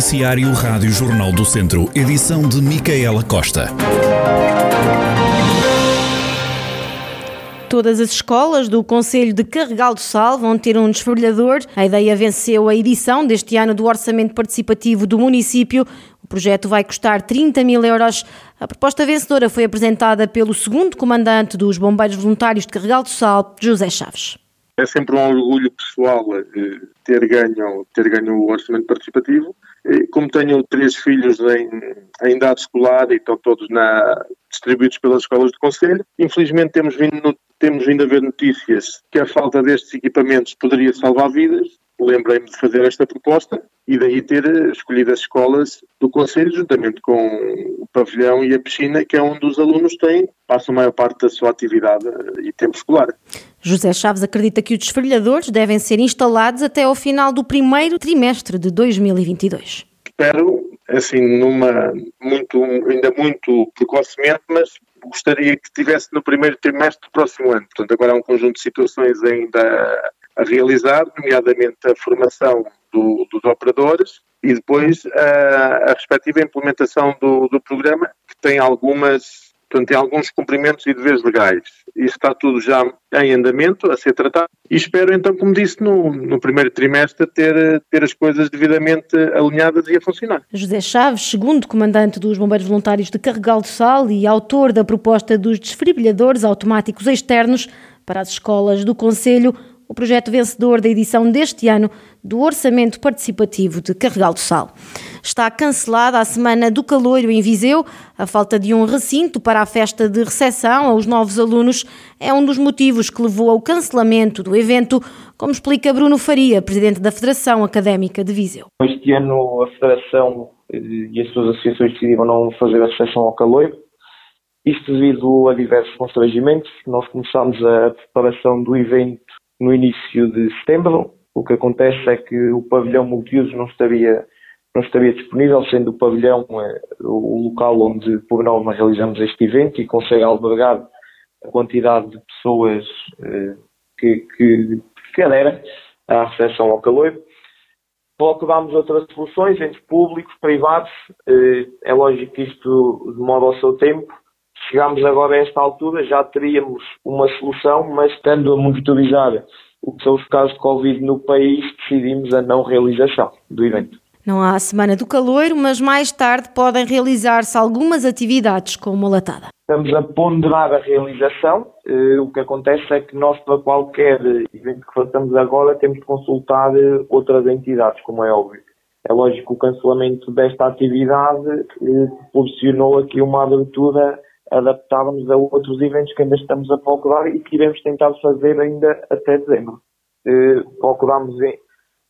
Noticiário Rádio Jornal do Centro, edição de Micaela Costa. Todas as escolas do Conselho de Carregal do Sal vão ter um desfibrilador. A ideia venceu a edição deste ano do Orçamento Participativo do município. O projeto vai custar 30 mil euros. A proposta vencedora foi apresentada pelo segundo comandante dos Bombeiros Voluntários de Carregal do Sal, José Chaves. É sempre um orgulho pessoal eh, ter ganho, ter ganho o orçamento participativo. Como tenho três filhos em, em idade escolar e estão todos na, distribuídos pelas escolas do Conselho, infelizmente temos vindo, temos vindo a ver notícias que a falta destes equipamentos poderia salvar vidas lembrei-me de fazer esta proposta e daí ter escolhido as escolas do Conselho, juntamente com o pavilhão e a piscina, que é onde os alunos têm, passam a maior parte da sua atividade e tempo escolar. José Chaves acredita que os desfrilhadores devem ser instalados até ao final do primeiro trimestre de 2022. Espero, assim, numa muito, ainda muito precocemente, mas gostaria que estivesse no primeiro trimestre do próximo ano. Portanto, agora há um conjunto de situações ainda a realizar, nomeadamente a formação do, dos operadores e depois a, a respectiva implementação do, do, programa, que tem algumas, portanto, tem alguns cumprimentos e deveres legais. Isso está tudo já em andamento, a ser tratado, e espero então, como disse, no, no primeiro trimestre ter, ter as coisas devidamente alinhadas e a funcionar. José Chaves, segundo comandante dos Bombeiros Voluntários de Carregal do Sal e autor da proposta dos desfibriladores automáticos externos para as escolas do Conselho, o projeto vencedor da edição deste ano do Orçamento Participativo de Carregal do Sal. Está cancelada a Semana do Caloiro em Viseu. A falta de um recinto para a festa de recepção aos novos alunos é um dos motivos que levou ao cancelamento do evento, como explica Bruno Faria, presidente da Federação Académica de Viseu. Este ano a Federação e as suas associações decidiram não fazer a recepção ao Caloiro. Isto devido a diversos constrangimentos. Nós começámos a preparação do evento no início de setembro. O que acontece é que o pavilhão multiuso não estaria, não estaria disponível, sendo o pavilhão é, o local onde, por norma, realizamos este evento e consegue albergar a quantidade de pessoas eh, que, que, que aderem à recepção ao calor. Procurámos outras soluções entre públicos, privados. Eh, é lógico que isto demora o seu tempo chegámos agora a esta altura, já teríamos uma solução, mas estando a monitorizar o que são os casos de Covid no país, decidimos a não realização do evento. Não há a Semana do Calor, mas mais tarde podem realizar-se algumas atividades com uma latada. Estamos a ponderar a realização. Uh, o que acontece é que nós, para qualquer evento que façamos agora, temos de consultar uh, outras entidades, como é óbvio. É lógico que o cancelamento desta atividade uh, proporcionou aqui uma abertura adaptávamos a outros eventos que ainda estamos a procurar e que iremos tentar fazer ainda até dezembro. Eh, procuramos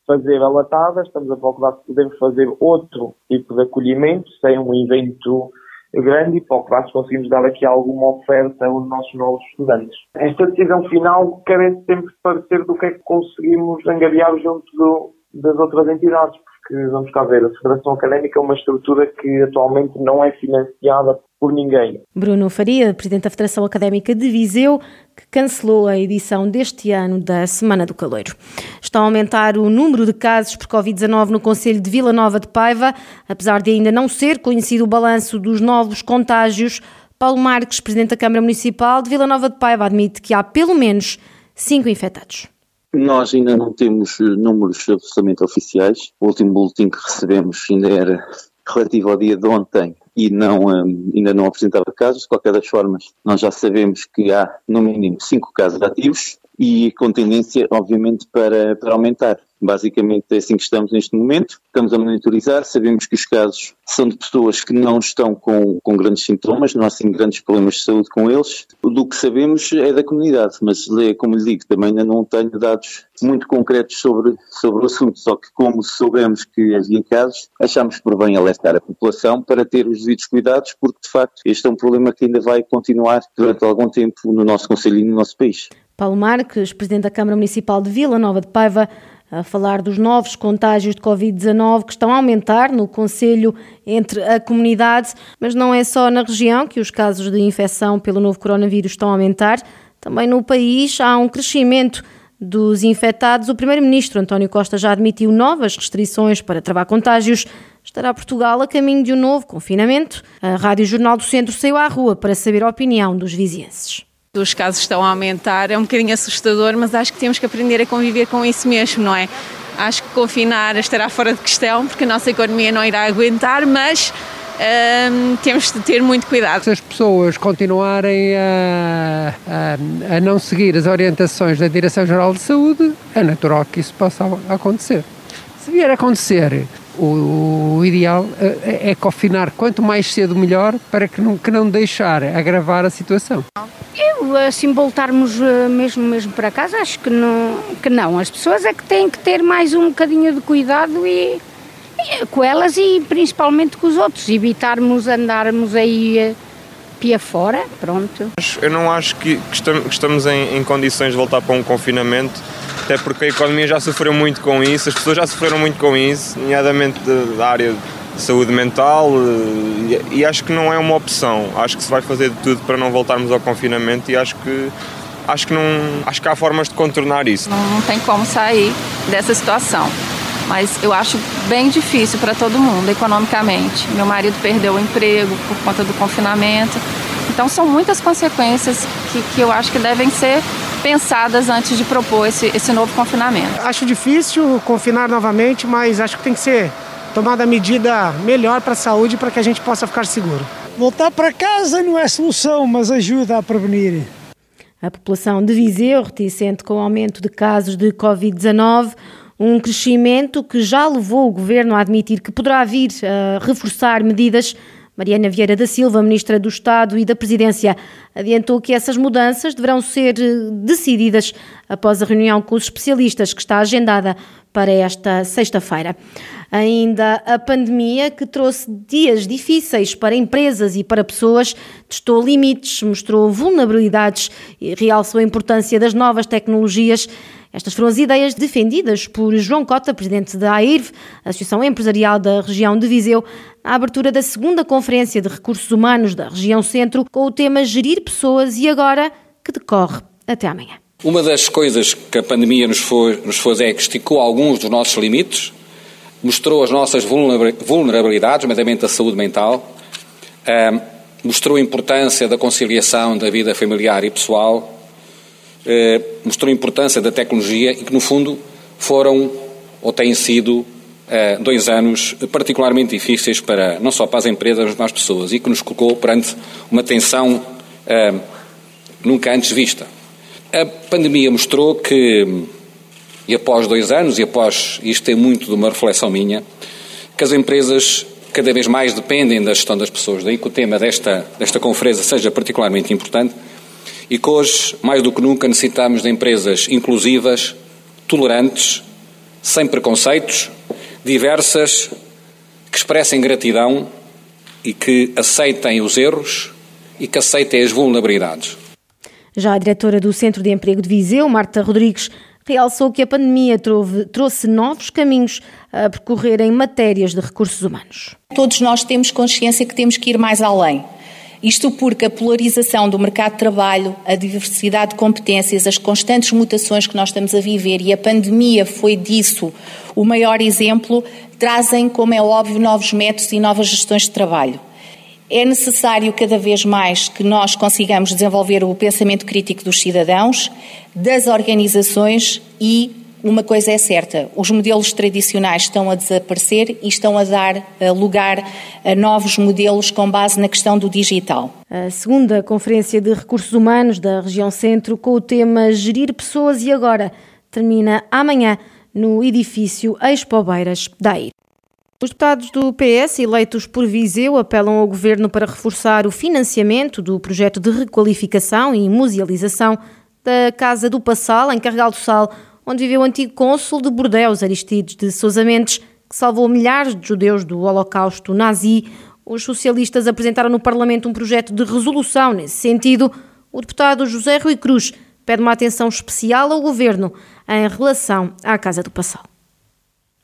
fazer a latada, estamos a procurar se podemos fazer outro tipo de acolhimento, sem um evento grande e procurar se conseguimos dar aqui alguma oferta aos nossos novos estudantes. Esta decisão final carece sempre de parecer do que é que conseguimos angariar junto do, das outras entidades, porque vamos cá ver, a Federação Académica é uma estrutura que atualmente não é financiada por ninguém. Bruno Faria, Presidente da Federação Académica de Viseu, que cancelou a edição deste ano da Semana do Caloiro. Está a aumentar o número de casos por Covid-19 no Conselho de Vila Nova de Paiva, apesar de ainda não ser conhecido o balanço dos novos contágios. Paulo Marques, Presidente da Câmara Municipal de Vila Nova de Paiva, admite que há pelo menos cinco infectados. Nós ainda não temos eh, números absolutamente oficiais. O último boletim que recebemos ainda era relativo ao dia de ontem e não, um, ainda não apresentava casos. De qualquer das formas, nós já sabemos que há no mínimo cinco casos ativos e com tendência, obviamente, para, para aumentar. Basicamente é assim que estamos neste momento. Estamos a monitorizar, sabemos que os casos são de pessoas que não estão com, com grandes sintomas, não há assim grandes problemas de saúde com eles. Do que sabemos é da comunidade, mas como lhe digo, também ainda não tenho dados muito concretos sobre, sobre o assunto, só que como soubemos que havia casos, achamos por bem alertar a população para ter os devidos cuidados, porque de facto este é um problema que ainda vai continuar durante algum tempo no nosso Conselho e no nosso país. Paulo Marques, Presidente da Câmara Municipal de Vila Nova de Paiva, a falar dos novos contágios de Covid-19 que estão a aumentar no Conselho entre a comunidade, mas não é só na região que os casos de infecção pelo novo coronavírus estão a aumentar, também no país há um crescimento dos infectados, o primeiro-ministro António Costa já admitiu novas restrições para travar contágios. Estará Portugal a caminho de um novo confinamento? A Rádio Jornal do Centro saiu à rua para saber a opinião dos vizienses. Os casos estão a aumentar, é um bocadinho assustador, mas acho que temos que aprender a conviver com isso mesmo, não é? Acho que confinar estará fora de questão, porque a nossa economia não irá aguentar, mas hum, temos de ter muito cuidado. Se as pessoas continuarem a, a, a não seguir as orientações da Direção-Geral de Saúde, é natural que isso possa acontecer. Se vier a acontecer o, ideal é, é confinar quanto mais cedo melhor para que não, que não deixar agravar a situação. Assim, voltarmos eh, mesmo, mesmo para casa, acho que não, que não. As pessoas é que têm que ter mais um bocadinho de cuidado e, e com elas e principalmente com os outros, evitarmos andarmos aí eh, pia fora, pronto. Eu não acho que, que estamos em, em condições de voltar para um confinamento até porque a economia já sofreu muito com isso, as pessoas já sofreram muito com isso, nomeadamente da área saúde mental, eh, e, e acho que não é uma opção. Acho que se vai fazer de tudo para não voltarmos ao confinamento e acho que acho que não acho que há formas de contornar isso. Não, não tem como sair dessa situação. Mas eu acho bem difícil para todo mundo economicamente. Meu marido perdeu o emprego por conta do confinamento. Então são muitas consequências que, que eu acho que devem ser pensadas antes de propor esse, esse novo confinamento. Acho difícil confinar novamente, mas acho que tem que ser tomada medida melhor para a saúde para que a gente possa ficar seguro. Voltar para casa não é solução, mas ajuda a prevenir. A população de Viseu, reticente com o aumento de casos de Covid-19, um crescimento que já levou o governo a admitir que poderá vir a reforçar medidas Mariana Vieira da Silva, Ministra do Estado e da Presidência, adiantou que essas mudanças deverão ser eh, decididas após a reunião com os especialistas que está agendada para esta sexta-feira. Ainda a pandemia, que trouxe dias difíceis para empresas e para pessoas, testou limites, mostrou vulnerabilidades e realçou a importância das novas tecnologias estas foram as ideias defendidas por João Cota, presidente da AIRV, Associação Empresarial da Região de Viseu, na abertura da segunda Conferência de Recursos Humanos da Região Centro, com o tema Gerir Pessoas e Agora, que decorre até amanhã. Uma das coisas que a pandemia nos, foi, nos fez é que esticou alguns dos nossos limites, mostrou as nossas vulnerabilidades, nomeadamente a saúde mental, mostrou a importância da conciliação da vida familiar e pessoal, eh, mostrou a importância da tecnologia e que, no fundo, foram ou têm sido eh, dois anos particularmente difíceis para não só para as empresas, mas para as pessoas e que nos colocou perante uma tensão nunca antes vista. A pandemia mostrou que, e após dois anos, e após isto tem muito de uma reflexão minha, que as empresas cada vez mais dependem da gestão das pessoas. Daí que o tema desta, desta conferência seja particularmente importante e que hoje, mais do que nunca, necessitamos de empresas inclusivas, tolerantes, sem preconceitos, diversas, que expressem gratidão e que aceitem os erros e que aceitem as vulnerabilidades. Já a diretora do Centro de Emprego de Viseu, Marta Rodrigues, realçou que a pandemia trouxe novos caminhos a percorrer em matérias de recursos humanos. Todos nós temos consciência que temos que ir mais além isto porque a polarização do mercado de trabalho, a diversidade de competências, as constantes mutações que nós estamos a viver e a pandemia foi disso o maior exemplo, trazem, como é óbvio, novos métodos e novas gestões de trabalho. É necessário cada vez mais que nós consigamos desenvolver o pensamento crítico dos cidadãos, das organizações e uma coisa é certa: os modelos tradicionais estão a desaparecer e estão a dar lugar a novos modelos com base na questão do digital. A segunda Conferência de Recursos Humanos da Região Centro, com o tema Gerir Pessoas e Agora, termina amanhã no edifício Expo Beiras da AIR. Os deputados do PS, eleitos por Viseu, apelam ao governo para reforçar o financiamento do projeto de requalificação e musealização da Casa do Passal, em Carregal do Sal, onde viveu o antigo cônsul de Bordeus, Aristides de Sousa Mendes, que salvou milhares de judeus do Holocausto nazi. Os socialistas apresentaram no Parlamento um projeto de resolução nesse sentido. O deputado José Rui Cruz pede uma atenção especial ao governo em relação à Casa do Passal.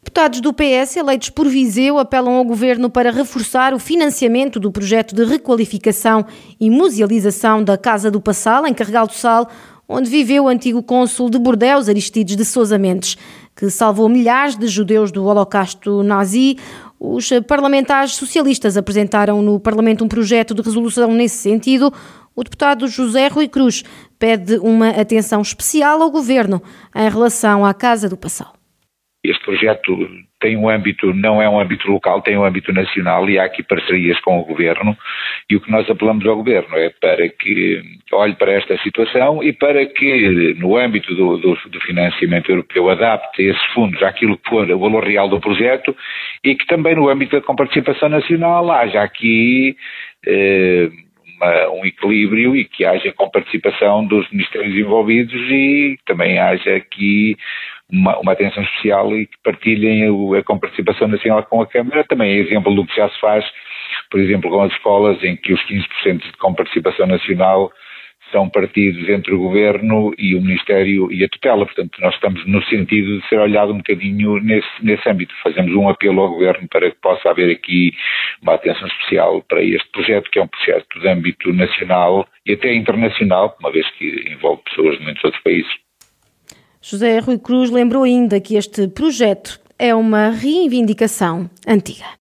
Deputados do PS eleitos por Viseu apelam ao governo para reforçar o financiamento do projeto de requalificação e musealização da Casa do Passal, em Carregal do Sal, onde viveu o antigo cônsul de Bordeus, Aristides de Sousa Mendes, que salvou milhares de judeus do holocausto nazi. Os parlamentares socialistas apresentaram no Parlamento um projeto de resolução nesse sentido. O deputado José Rui Cruz pede uma atenção especial ao governo em relação à Casa do Passal. Este projeto tem um âmbito, não é um âmbito local, tem um âmbito nacional e há aqui parcerias com o Governo. E o que nós apelamos ao Governo é para que olhe para esta situação e para que no âmbito do, do, do financiamento europeu adapte esses fundos àquilo que for o valor real do projeto e que também no âmbito da comparticipação nacional haja aqui eh, uma, um equilíbrio e que haja comparticipação dos ministérios envolvidos e também haja aqui uma, uma, atenção especial e que partilhem a, a nacional com a Câmara. Também é exemplo do que já se faz, por exemplo, com as escolas, em que os 15% de comparticipação nacional são partidos entre o Governo e o Ministério e a tutela. Portanto, nós estamos no sentido de ser olhado um bocadinho nesse, nesse âmbito. Fazemos um apelo ao Governo para que possa haver aqui uma atenção especial para este projeto, que é um projeto de âmbito nacional e até internacional, uma vez que envolve pessoas de muitos outros países. José Rui Cruz lembrou ainda que este projeto é uma reivindicação antiga.